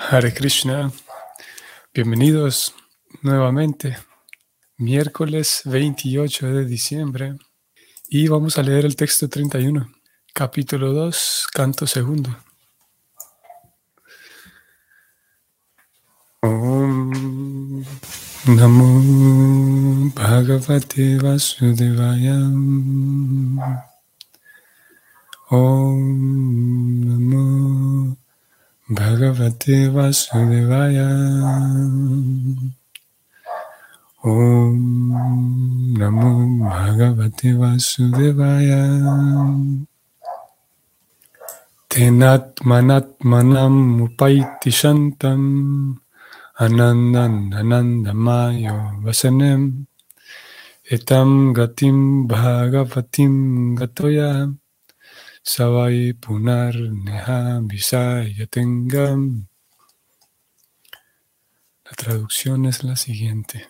Hare Krishna, bienvenidos nuevamente, miércoles 28 de diciembre, y vamos a leer el texto 31, capítulo 2, canto segundo. Om Namo Bhagavate Vasudevaya Om Namo Bhagavate Vasudevaya Om Namo Bhagavate Vasudevaya Tenat Manat Manam Upaiti Shantam Anandan Anandamayo Vasanem Etam Gatim Bhagavatim Gatoya Savai Punar Neha Visayatengam. La traducción es la siguiente.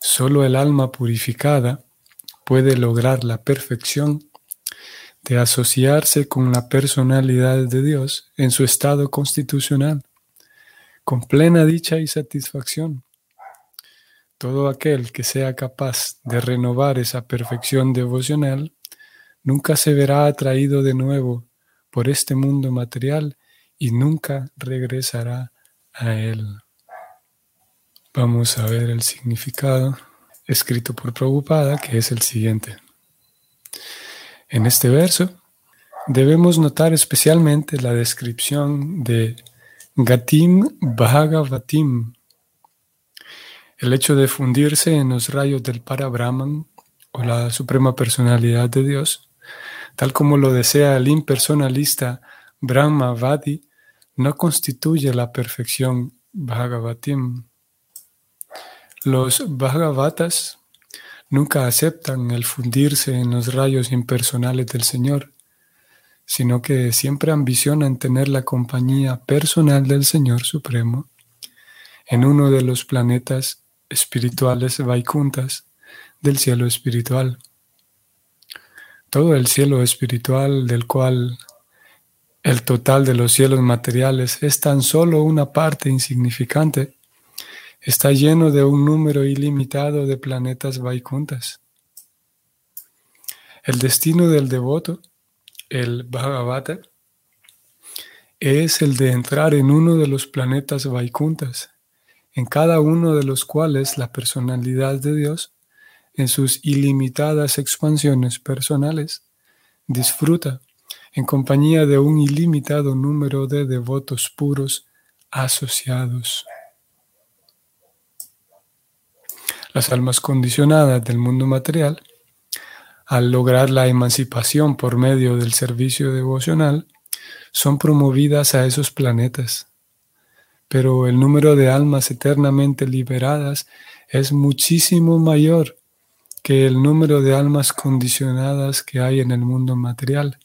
Solo el alma purificada puede lograr la perfección de asociarse con la personalidad de Dios en su estado constitucional, con plena dicha y satisfacción. Todo aquel que sea capaz de renovar esa perfección devocional nunca se verá atraído de nuevo por este mundo material y nunca regresará a él. Vamos a ver el significado escrito por Prabhupada, que es el siguiente. En este verso debemos notar especialmente la descripción de Gatim Bhagavatim, el hecho de fundirse en los rayos del Parabrahman o la suprema personalidad de Dios, tal como lo desea el impersonalista Brahma Vadi, no constituye la perfección Bhagavatim. Los Bhagavatas nunca aceptan el fundirse en los rayos impersonales del Señor, sino que siempre ambicionan tener la compañía personal del Señor Supremo en uno de los planetas espirituales vaikuntas del cielo espiritual. Todo el cielo espiritual del cual el total de los cielos materiales es tan solo una parte insignificante, está lleno de un número ilimitado de planetas vaikuntas. El destino del devoto, el Bhagavata, es el de entrar en uno de los planetas vaikuntas en cada uno de los cuales la personalidad de Dios, en sus ilimitadas expansiones personales, disfruta en compañía de un ilimitado número de devotos puros asociados. Las almas condicionadas del mundo material, al lograr la emancipación por medio del servicio devocional, son promovidas a esos planetas pero el número de almas eternamente liberadas es muchísimo mayor que el número de almas condicionadas que hay en el mundo material.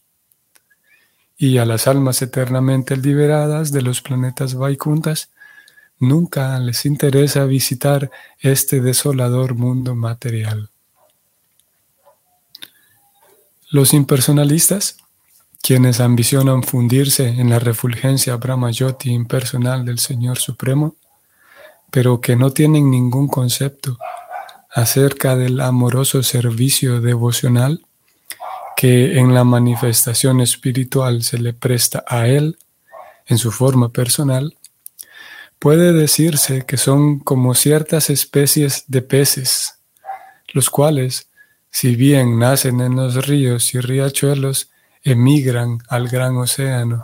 Y a las almas eternamente liberadas de los planetas Vaikuntas, nunca les interesa visitar este desolador mundo material. Los impersonalistas quienes ambicionan fundirse en la refulgencia Brahmayoti impersonal del Señor Supremo, pero que no tienen ningún concepto acerca del amoroso servicio devocional que en la manifestación espiritual se le presta a Él en su forma personal, puede decirse que son como ciertas especies de peces, los cuales, si bien nacen en los ríos y riachuelos, emigran al gran océano.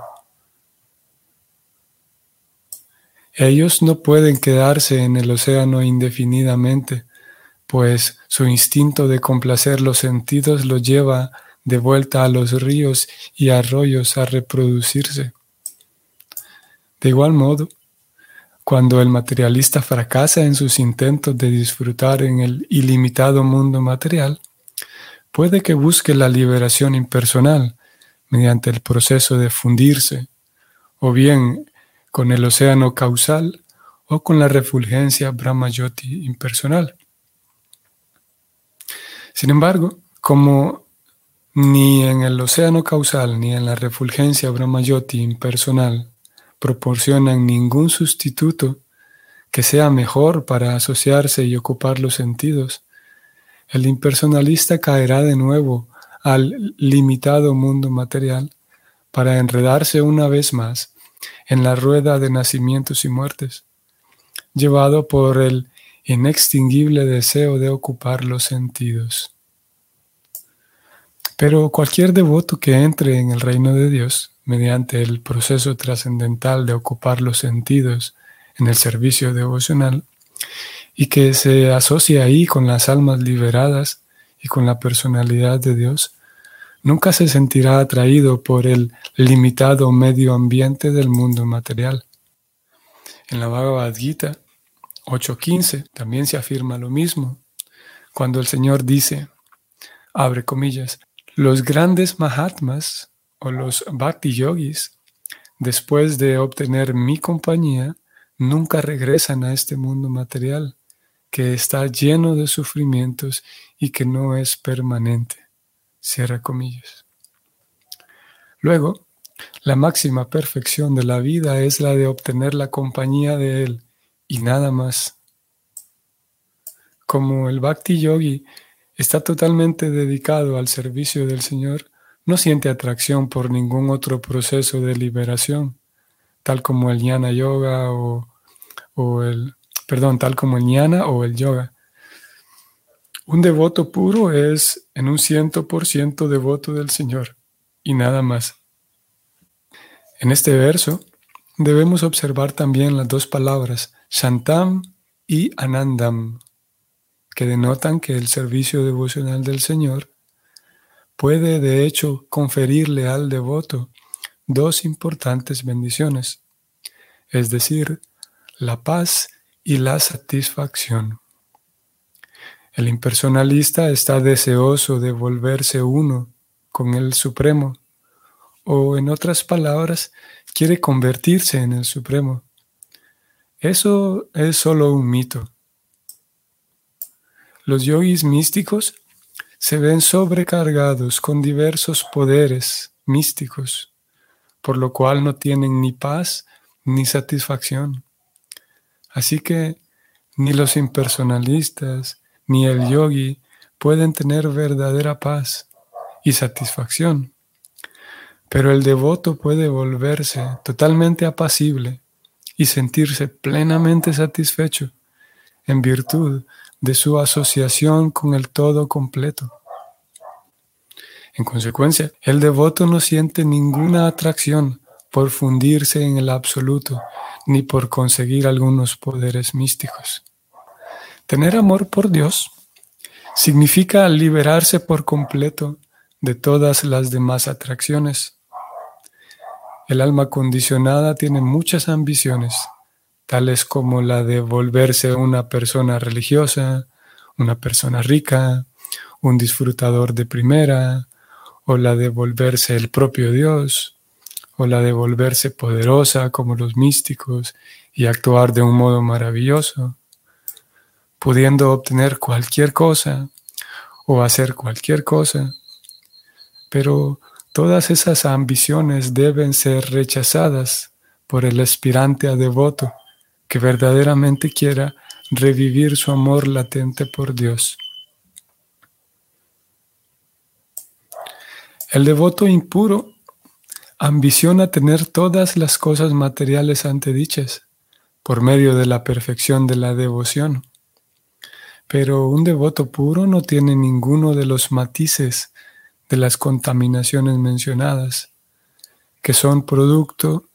Ellos no pueden quedarse en el océano indefinidamente, pues su instinto de complacer los sentidos los lleva de vuelta a los ríos y arroyos a reproducirse. De igual modo, cuando el materialista fracasa en sus intentos de disfrutar en el ilimitado mundo material, puede que busque la liberación impersonal, mediante el proceso de fundirse, o bien con el océano causal o con la refulgencia Brahmayoti impersonal. Sin embargo, como Ni en el océano causal ni en la refulgencia Brahmayoti impersonal proporcionan ningún sustituto que sea mejor para asociarse y ocupar los sentidos. El impersonalista caerá de nuevo al limitado mundo material para enredarse una vez más en la rueda de nacimientos y muertes, llevado por el inextinguible deseo de ocupar los sentidos. Pero cualquier devoto que entre en el reino de Dios mediante el proceso trascendental de ocupar los sentidos en el servicio devocional y que se asocia ahí con las almas liberadas y con la personalidad de Dios, nunca se sentirá atraído por el limitado medio ambiente del mundo material. En la Bhagavad Gita 8.15 también se afirma lo mismo, cuando el Señor dice, abre comillas, los grandes Mahatmas o los Bhakti Yogis, después de obtener mi compañía, nunca regresan a este mundo material, que está lleno de sufrimientos y que no es permanente. Cierra comillas. Luego, la máxima perfección de la vida es la de obtener la compañía de Él y nada más. Como el Bhakti Yogi está totalmente dedicado al servicio del Señor, no siente atracción por ningún otro proceso de liberación, tal como el Jnana Yoga o, o el, perdón, tal como el Jnana o el Yoga. Un devoto puro es en un ciento por ciento devoto del Señor y nada más. En este verso debemos observar también las dos palabras, Shantam y Anandam, que denotan que el servicio devocional del Señor puede de hecho conferirle al devoto dos importantes bendiciones, es decir, la paz y la satisfacción. El impersonalista está deseoso de volverse uno con el Supremo, o en otras palabras, quiere convertirse en el Supremo. Eso es solo un mito. Los yogis místicos se ven sobrecargados con diversos poderes místicos, por lo cual no tienen ni paz ni satisfacción. Así que ni los impersonalistas ni el yogi pueden tener verdadera paz y satisfacción. Pero el devoto puede volverse totalmente apacible y sentirse plenamente satisfecho en virtud de su asociación con el todo completo. En consecuencia, el devoto no siente ninguna atracción por fundirse en el absoluto, ni por conseguir algunos poderes místicos. Tener amor por Dios significa liberarse por completo de todas las demás atracciones. El alma condicionada tiene muchas ambiciones tales como la de volverse una persona religiosa, una persona rica, un disfrutador de primera, o la de volverse el propio Dios, o la de volverse poderosa como los místicos y actuar de un modo maravilloso, pudiendo obtener cualquier cosa o hacer cualquier cosa. Pero todas esas ambiciones deben ser rechazadas por el aspirante a devoto que verdaderamente quiera revivir su amor latente por Dios. El devoto impuro ambiciona tener todas las cosas materiales antedichas por medio de la perfección de la devoción. Pero un devoto puro no tiene ninguno de los matices de las contaminaciones mencionadas, que son producto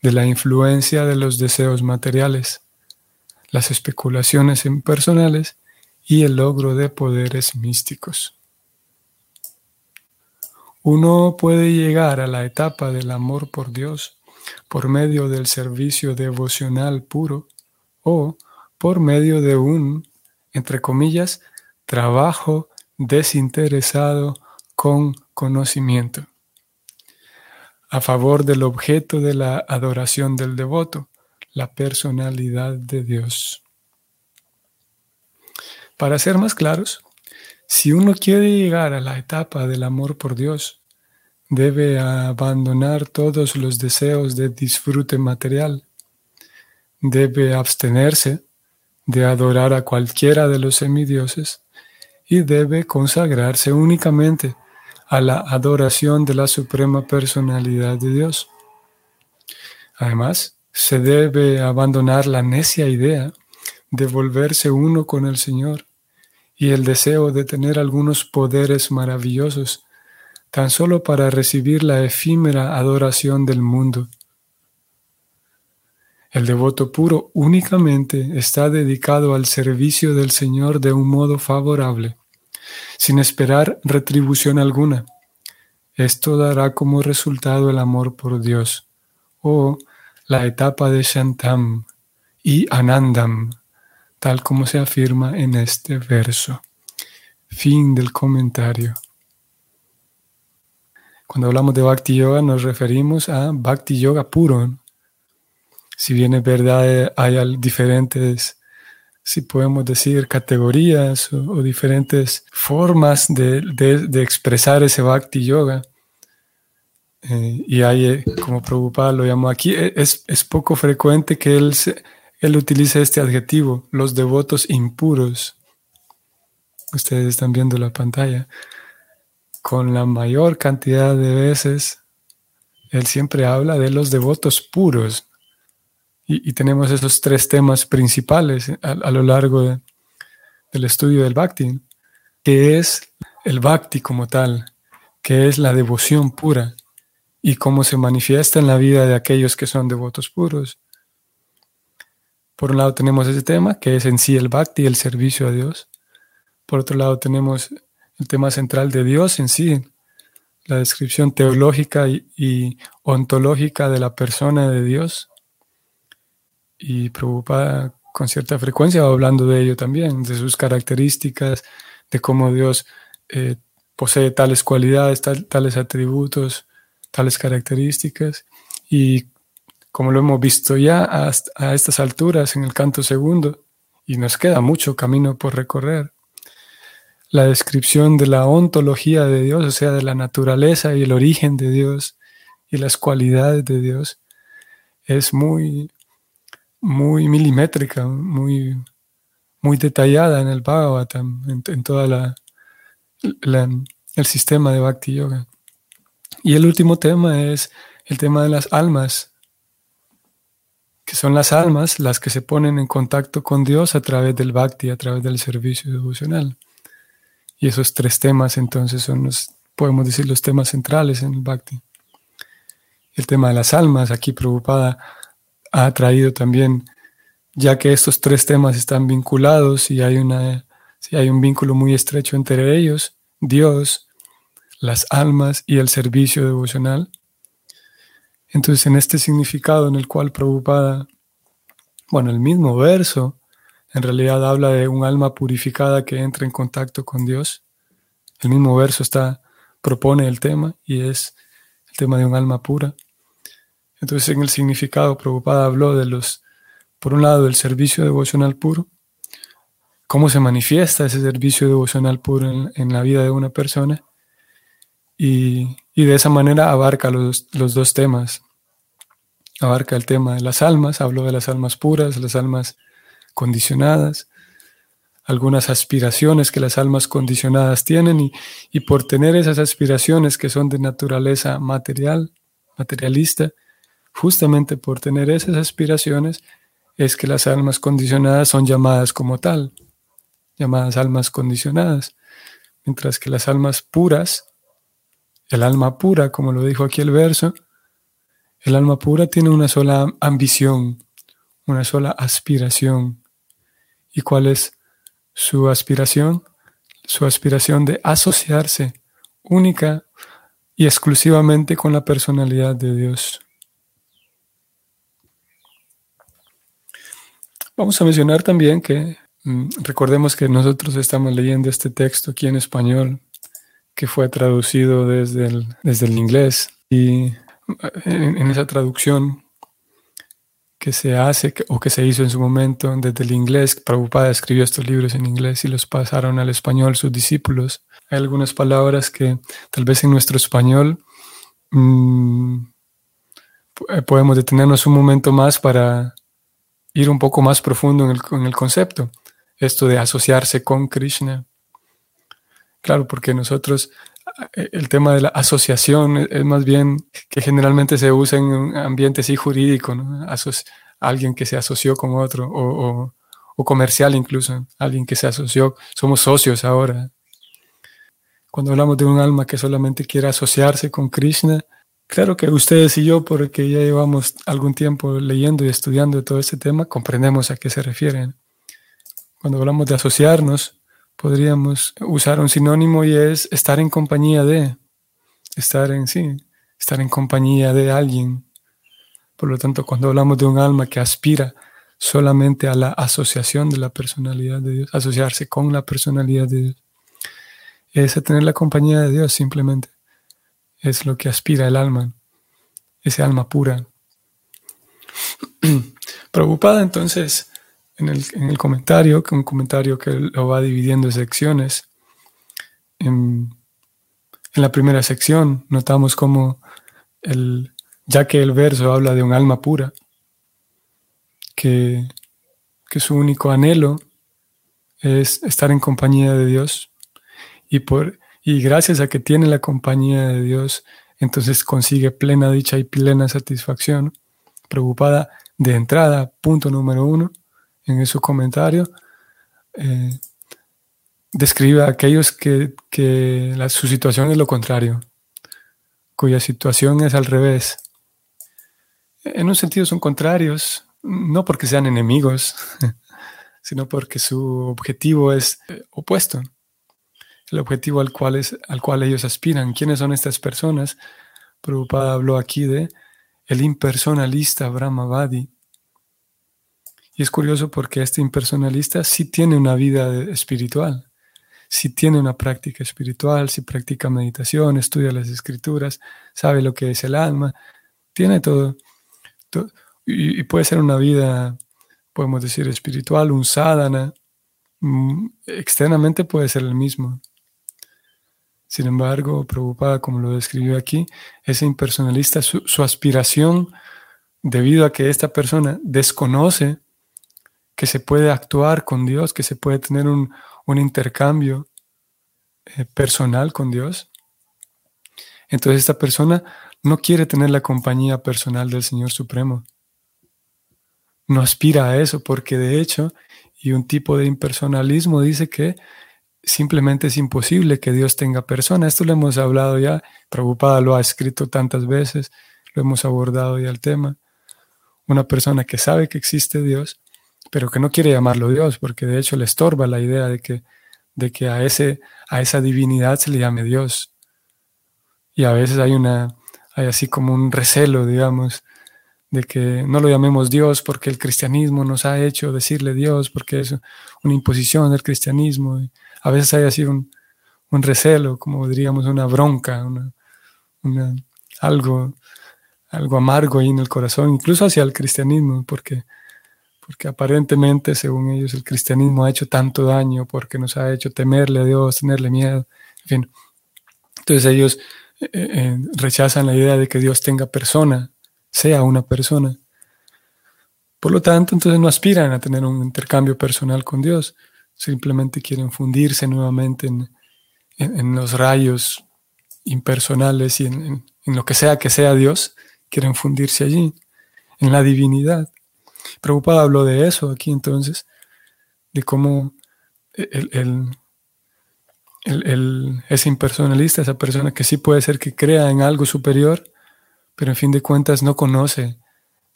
de la influencia de los deseos materiales, las especulaciones impersonales y el logro de poderes místicos. Uno puede llegar a la etapa del amor por Dios por medio del servicio devocional puro o por medio de un, entre comillas, trabajo desinteresado con conocimiento a favor del objeto de la adoración del devoto, la personalidad de Dios. Para ser más claros, Si uno quiere llegar a la etapa del amor por Dios, debe abandonar todos los deseos de disfrute material, debe abstenerse de adorar a cualquiera de los semidioses y debe consagrarse únicamente a la adoración de la suprema personalidad de Dios. Además, se debe abandonar la necia idea de volverse uno con el Señor y el deseo de tener algunos poderes maravillosos tan solo para recibir la efímera adoración del mundo. El devoto puro únicamente está dedicado al servicio del Señor de un modo favorable, sin esperar retribución alguna. Esto dará como resultado el amor por Dios, o la etapa de Shantam y Anandam, tal como se afirma en este verso. Fin del comentario. Cuando hablamos de Bhakti Yoga nos referimos a Bhakti Yoga puro, si bien es verdad, hay diferentes, si podemos decir, categorías o, diferentes formas de, expresar ese bhakti yoga. Eh, y hay, eh, como Prabhupada lo llamó aquí, es, poco frecuente que él, él utilice este adjetivo, los devotos impuros. Ustedes están viendo la pantalla. Con la mayor cantidad de veces, él siempre habla de los devotos puros, y, tenemos esos tres temas principales a, lo largo del estudio del Bhakti, que es el Bhakti como tal, que es la devoción pura y cómo se manifiesta en la vida de aquellos que son devotos puros. Por un lado tenemos ese tema, que es en sí el Bhakti, el servicio a Dios. Por otro lado tenemos el tema central de Dios en sí, la descripción teológica y ontológica de la persona de Dios y preocupada con cierta frecuencia hablando de ello también, de sus características, de cómo Dios eh, posee tales cualidades, tales atributos, tales características. Y como lo hemos visto ya a estas alturas en el canto segundo, y nos queda mucho camino por recorrer, la descripción de la ontología de Dios, o sea, de la naturaleza y el origen de Dios y las cualidades de Dios, es muy muy milimétrica, muy, muy detallada en el Bhagavatam, en, en toda la, el sistema de Bhakti Yoga. Y el último tema es el tema de las almas, son las almas las que se ponen en contacto con Dios a través del Bhakti, a través del servicio devocional. Y esos tres temas entonces son los, podemos decir, los temas centrales en el Bhakti. El tema de las almas, aquí preocupada ha traído también, ya que estos tres temas están vinculados y hay, una, si hay un vínculo muy estrecho entre ellos, Dios, las almas y el servicio devocional. Entonces, en este significado en el cual preocupada, bueno, el mismo verso en realidad habla de un alma purificada que entra en contacto con Dios. El mismo verso está, propone el tema y es el tema de un alma pura. Entonces, en el significado, Prabhupada habló de los, por un lado, del servicio devocional puro, cómo se manifiesta ese servicio devocional puro en, la vida de una persona, y, de esa manera abarca los, los dos temas. Abarca el tema de las almas, habló de las almas puras, las almas condicionadas, algunas aspiraciones que las almas condicionadas tienen y, por tener esas aspiraciones que son de naturaleza material, materialista, justamente por tener esas aspiraciones, es que las almas condicionadas son llamadas como tal, llamadas almas condicionadas, mientras que las almas puras, el alma pura, como lo dijo aquí el verso, el alma pura tiene una sola ambición, una sola aspiración. ¿Y cuál es su aspiración? Su aspiración de asociarse única y exclusivamente con la personalidad de Dios. Vamos a mencionar también que mm, recordemos que nosotros estamos leyendo este texto aquí en español, que fue traducido desde el, desde el inglés. Y en, esa traducción que se hace o que se hizo en su momento desde el inglés. Prabhupada escribió estos libros en inglés y los pasaron al español sus discípulos. Hay algunas palabras que tal vez en nuestro español mm, podemos detenernos un momento más para ir un poco más profundo en el, en el concepto. Esto de asociarse con Krishna. Claro, porque nosotros eh, el tema de la asociación es más bien que generalmente se usa en un ambiente así jurídico, alguien que se asoció con otro, o, comercial incluso, alguien que se asoció, somos socios ahora. Cuando hablamos de un alma que solamente quiere asociarse con Krishna, claro que ustedes y yo, porque ya llevamos algún tiempo leyendo y estudiando todo este tema, comprendemos a qué se refieren. Cuando hablamos de asociarnos, podríamos usar un sinónimo y es estar en compañía de, estar en sí, estar en compañía de alguien. Por lo tanto, cuando hablamos de un alma que aspira solamente a la asociación de la personalidad de Dios, asociarse con la personalidad de Dios, es a tener la compañía de Dios simplemente. Es lo que aspira el alma, ese alma pura. Preocupada entonces en el, en el comentario, que un comentario que lo va dividiendo en secciones. En, en la primera sección notamos como el, ya que el verso habla de un alma pura, que, que su único anhelo es estar en compañía de Dios y, por, y gracias a que tiene la compañía de Dios, entonces consigue plena dicha y plena satisfacción. Preocupada de entrada, punto número uno, en su comentario, eh, describe a aquellos que, su situación es lo contrario, cuya situación es al revés. En un sentido son contrarios, no porque sean enemigos, sino porque su objetivo es eh, opuesto. El objetivo al cual, es, al cual ellos aspiran. ¿Quiénes son estas personas? Prabhupada habló aquí de el impersonalista Brahmavadi, y es curioso porque este impersonalista sí tiene una vida espiritual, sí tiene una práctica espiritual, sí practica meditación, estudia las escrituras, sabe lo que es el alma, tiene todo, y, puede ser una vida, podemos decir, espiritual, un sadhana, mm, externamente puede ser el mismo. Sin embargo, preocupada como lo describió aquí, ese impersonalista, su aspiración, debido a que esta persona desconoce que se puede actuar con Dios, que se puede tener un, intercambio eh, personal con Dios. Entonces esta persona no quiere tener la compañía personal del Señor Supremo. No aspira a eso porque de hecho, y un tipo de impersonalismo dice que simplemente es imposible que Dios tenga persona. Esto lo hemos hablado ya, Prabhupada lo ha escrito tantas veces, lo hemos abordado ya el tema. Una persona que sabe que existe Dios, pero que no quiere llamarlo Dios, porque de hecho le estorba la idea de que, de que a, ese, a esa divinidad se le llame Dios. Y a veces hay, una, hay así como un recelo, digamos, de que no lo llamemos Dios porque el cristianismo nos ha hecho decirle Dios, porque es una imposición del cristianismo. Y a veces hay así un, recelo, como diríamos una bronca, una, algo, algo amargo ahí en el corazón, incluso hacia el cristianismo, porque porque aparentemente, según ellos, el cristianismo ha hecho tanto daño porque nos ha hecho temerle a Dios, tenerle miedo, en fin. Entonces ellos eh, eh, rechazan la idea de que Dios tenga persona, sea una persona. Por lo tanto, entonces no aspiran a tener un intercambio personal con Dios, simplemente quieren fundirse nuevamente en, los rayos impersonales y en lo que sea que sea Dios, quieren fundirse allí, en la divinidad. Preocupada habló de eso aquí entonces, de cómo el, ese impersonalista, esa persona que sí puede ser que crea en algo superior, pero en fin de cuentas no conoce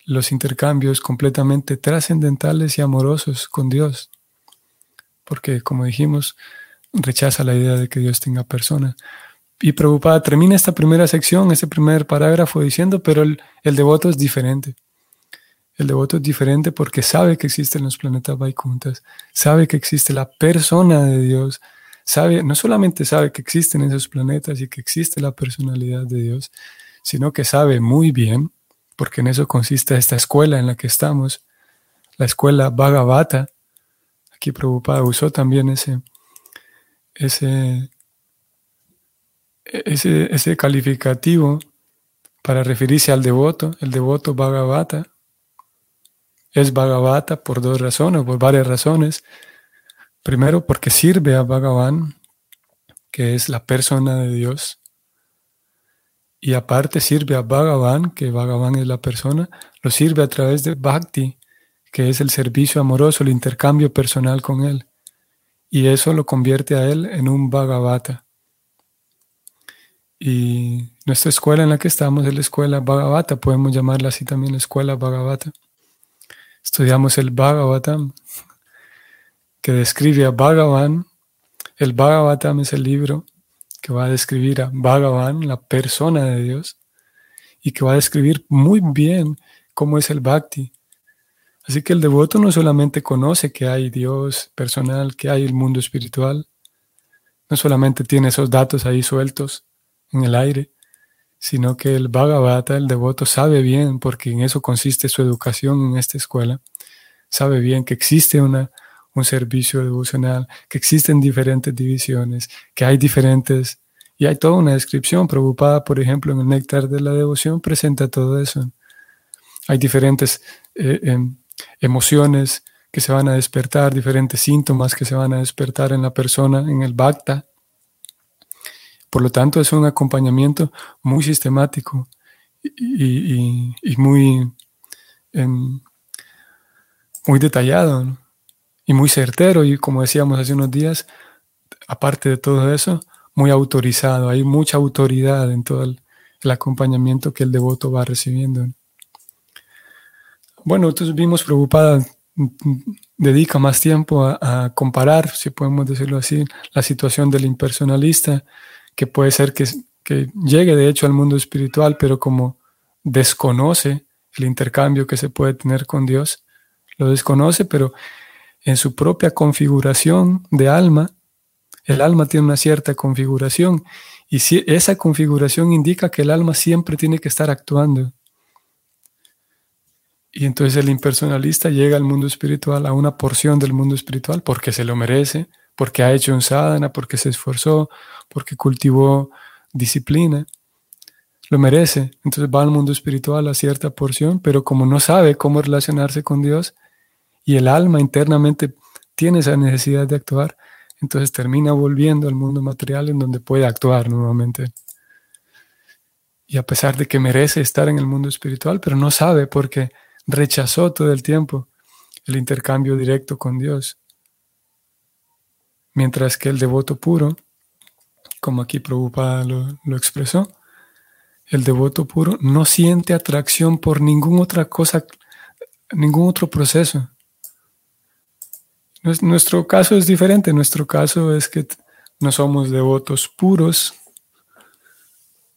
los intercambios completamente trascendentales y amorosos con Dios. Porque, como dijimos, rechaza la idea de que Dios tenga persona. Y preocupada termina esta primera sección, este primer parágrafo diciendo, pero el, el devoto es diferente. El devoto es diferente porque sabe que existen los planetas Vaikuntas, sabe que existe la persona de Dios, sabe, no solamente sabe que existen esos planetas y que existe la personalidad de Dios, sino que sabe muy bien porque en eso consiste esta escuela en la que estamos, la escuela Bhagavata. Aquí Prabhupada usó también ese, ese, ese, ese calificativo para referirse al devoto, el devoto Bhagavata. Es Bhagavata por dos razones, por varias razones. Primero, porque sirve a Bhagavan, que es la persona de Dios. Y aparte sirve a Bhagavan, que Bhagavan es la persona, lo sirve a través de Bhakti, que es el servicio amoroso, el intercambio personal con Él. Y eso lo convierte a Él en un Bhagavata. Y nuestra escuela en la que estamos es la escuela Bhagavata, podemos llamarla así también la escuela Bhagavata. Estudiamos el Bhagavatam, que describe a Bhagavan. El Bhagavatam es el libro que va a describir a Bhagavan, la persona de Dios, y que va a describir muy bien cómo es el Bhakti. Así que el devoto no solamente conoce que hay Dios personal, que hay el mundo espiritual, no solamente tiene esos datos ahí sueltos en el aire, sino que el Bhagavata, el devoto, sabe bien, porque en eso consiste su educación en esta escuela, sabe bien que existe una un servicio devocional, que existen diferentes divisiones, que hay diferentes, y hay toda una descripción preocupada, por ejemplo, en el néctar de la devoción, presenta todo eso. Hay diferentes eh, em, emociones que se van a despertar, diferentes síntomas que se van a despertar en la persona, en el bhakta. Por lo tanto, es un acompañamiento muy sistemático y, muy, em, muy detallado. y muy certero y como decíamos hace unos días, aparte de todo eso, muy autorizado. Hay mucha autoridad en todo el, acompañamiento que el devoto va recibiendo. Bueno, entonces vimos preocupada, dedica más tiempo a, comparar, si podemos decirlo así, la situación del impersonalista, que puede ser que, que llegue de hecho al mundo espiritual, pero como desconoce el intercambio que se puede tener con Dios, lo desconoce, pero en su propia configuración de alma, el alma tiene una cierta configuración y si esa configuración indica que el alma siempre tiene que estar actuando. Y entonces el impersonalista llega al mundo espiritual, a una porción del mundo espiritual, porque se lo merece, porque ha hecho un sadhana, porque se esforzó, porque cultivó disciplina. Lo merece. Entonces va al mundo espiritual a cierta porción, pero como no sabe cómo relacionarse con Dios, y el alma internamente tiene esa necesidad de actuar, entonces termina volviendo al mundo material en donde puede actuar nuevamente. Y a pesar de que merece estar en el mundo espiritual, pero no sabe porque rechazó todo el tiempo el intercambio directo con Dios. Mientras que el devoto puro, como aquí Prabhupada lo, expresó, el devoto puro no siente atracción por ninguna otra cosa, ningún otro proceso. Nuestro caso es diferente. Nuestro caso es que no somos devotos puros.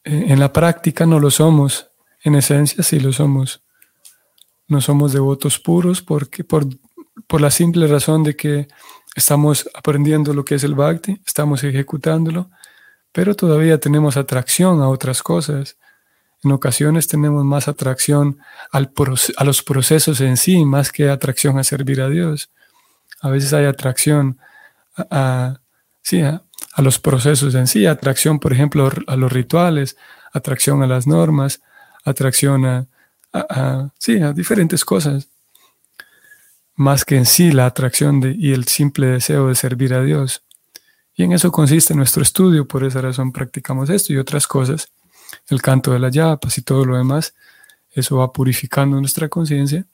Eh, en la práctica no lo somos. En esencia sí lo somos. No somos devotos puros porque por, por la simple razón de que estamos aprendiendo lo que es el bhakti, estamos ejecutándolo, pero todavía tenemos atracción a otras cosas. En ocasiones tenemos más atracción al, a los procesos en sí, más que atracción a servir a Dios. A veces hay atracción a, los procesos en sí, atracción, por ejemplo, a los rituales, atracción a las normas, atracción a, a diferentes cosas, más que en sí la atracción de, y el simple deseo de servir a Dios. Y en eso consiste nuestro estudio, por esa razón practicamos esto y otras cosas, el canto de la yapas y todo lo demás, eso va purificando nuestra conciencia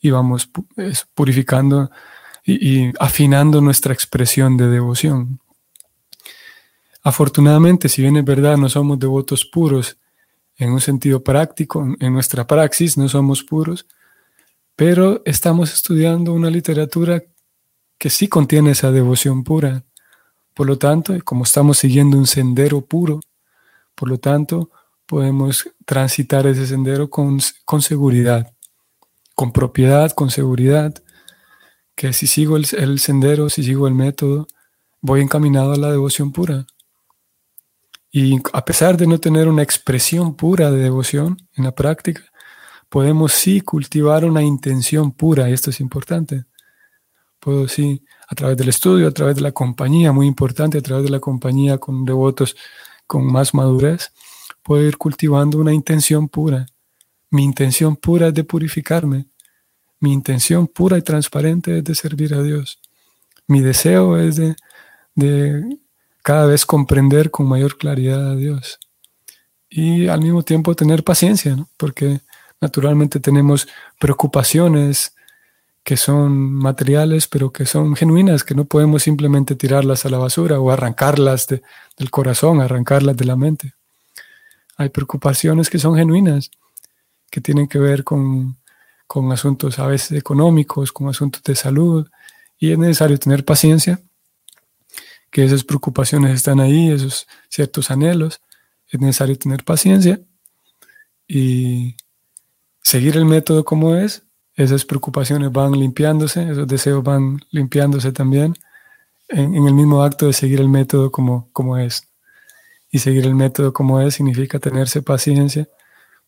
y vamos purificando y, afinando nuestra expresión de devoción. Afortunadamente, si bien es verdad, no somos devotos puros en un sentido práctico, en nuestra praxis no somos puros, pero estamos estudiando una literatura que sí contiene esa devoción pura. Por lo tanto, como estamos siguiendo un sendero puro, por lo tanto, podemos transitar ese sendero con, con seguridad, con propiedad, con seguridad, que si sigo el, sendero, si sigo el método, voy encaminado a la devoción pura. Y a pesar de no tener una expresión pura de devoción en la práctica, podemos sí cultivar una intención pura, y esto es importante. Puedo sí, a través del estudio, a través de la compañía, muy importante, a través de la compañía con devotos con más madurez, puedo ir cultivando una intención pura. Mi intención pura es de purificarme. Mi intención pura y transparente es de servir a Dios. Mi deseo es de, de cada vez comprender con mayor claridad a Dios. Y al mismo tiempo tener paciencia, ¿no? porque naturalmente tenemos preocupaciones que son materiales, pero que son genuinas, que no podemos simplemente tirarlas a la basura o arrancarlas del corazón, arrancarlas de la mente. Hay preocupaciones que son genuinas, que tienen que ver con, con asuntos a veces económicos, con asuntos de salud, y es necesario tener paciencia, que esas preocupaciones están ahí, esos ciertos anhelos, es necesario tener paciencia y seguir el método como es, esas preocupaciones van limpiándose, esos deseos van limpiándose también en, el mismo acto de seguir el método como, como es. Y seguir el método como es significa tenerse paciencia,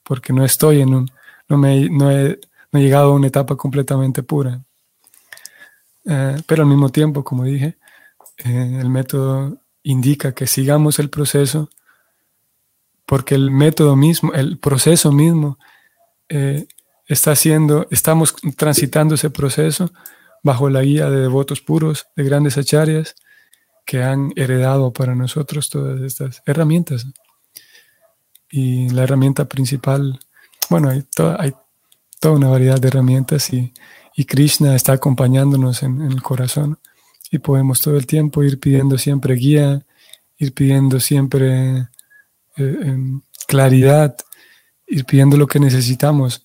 porque no estoy en un, no, me, no, he, llegado a una etapa completamente pura. Eh, pero al mismo tiempo, como dije, eh, el método indica que sigamos el proceso, porque el método mismo, el proceso mismo, eh, está haciendo, estamos transitando ese proceso bajo la guía de devotos puros, de grandes acharyas, que han heredado para nosotros todas estas herramientas. Y la herramienta principal, bueno, hay, hay toda una variedad de herramientas y, Krishna está acompañándonos en, el corazón y podemos todo el tiempo ir pidiendo siempre guía, ir pidiendo siempre eh, em, claridad, ir pidiendo lo que necesitamos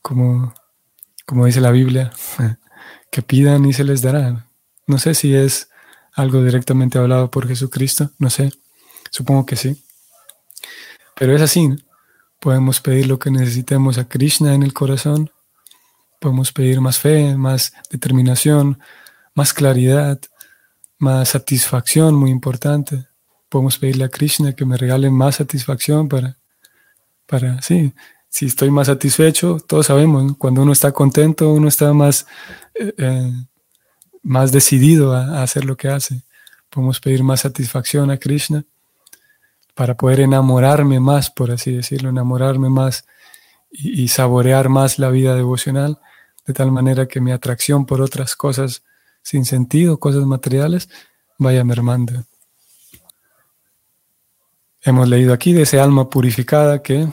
como, como dice la Biblia, que pidan y se les dará. No sé si es algo directamente hablado por Jesucristo, no sé, supongo que sí. Pero es así, podemos pedir lo que necesitemos a Krishna en el corazón, podemos pedir más fe, más determinación, más claridad, más satisfacción, muy importante. Podemos pedirle a Krishna que me regale más satisfacción para, para, sí, si estoy más satisfecho, todos sabemos, cuando uno está contento, uno está más, eh, eh, más decidido a, hacer lo que hace. Podemos pedir más satisfacción a Krishna para poder enamorarme más, por así decirlo, enamorarme más y, saborear más la vida devocional, de tal manera que mi atracción por otras cosas sin sentido, cosas materiales, vaya mermando. Hemos leído aquí de ese alma purificada que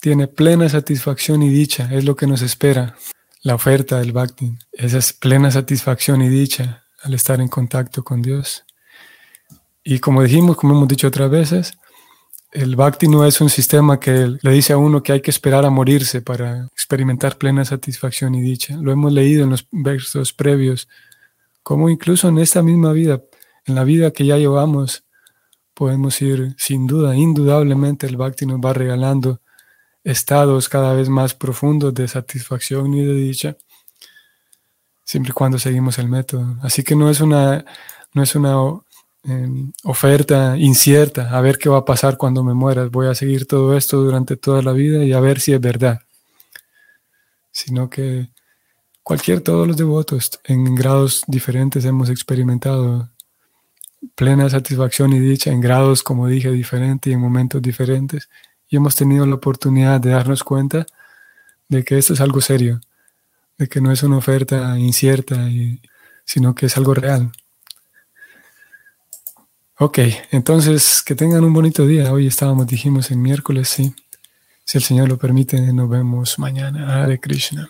tiene plena satisfacción y dicha, es lo que nos espera. La oferta del Bhakti, esa es plena satisfacción y dicha al estar en contacto con Dios. Y como dijimos, como hemos dicho otras veces, el Bhakti no es un sistema que le dice a uno que hay que esperar a morirse para experimentar plena satisfacción y dicha. Lo hemos leído en los versos previos, como incluso en esta misma vida, en la vida que ya llevamos, podemos ir sin duda, indudablemente el Bhakti nos va regalando estados cada vez más profundos de satisfacción y de dicha, siempre y cuando seguimos el método. Así que no es una, no es una em, oferta incierta, a ver qué va a pasar cuando me mueras, voy a seguir todo esto durante toda la vida y a ver si es verdad, sino que cualquier, todos los devotos en grados diferentes hemos experimentado plena satisfacción y dicha en grados, como dije, diferentes y en momentos diferentes y hemos tenido la oportunidad de darnos cuenta de que esto es algo serio, de que no es una oferta incierta, sino que es algo real. Ok, entonces que tengan un bonito día. Hoy estábamos, dijimos, en miércoles, sí. Si el Señor lo permite, nos vemos mañana. Hare Krishna.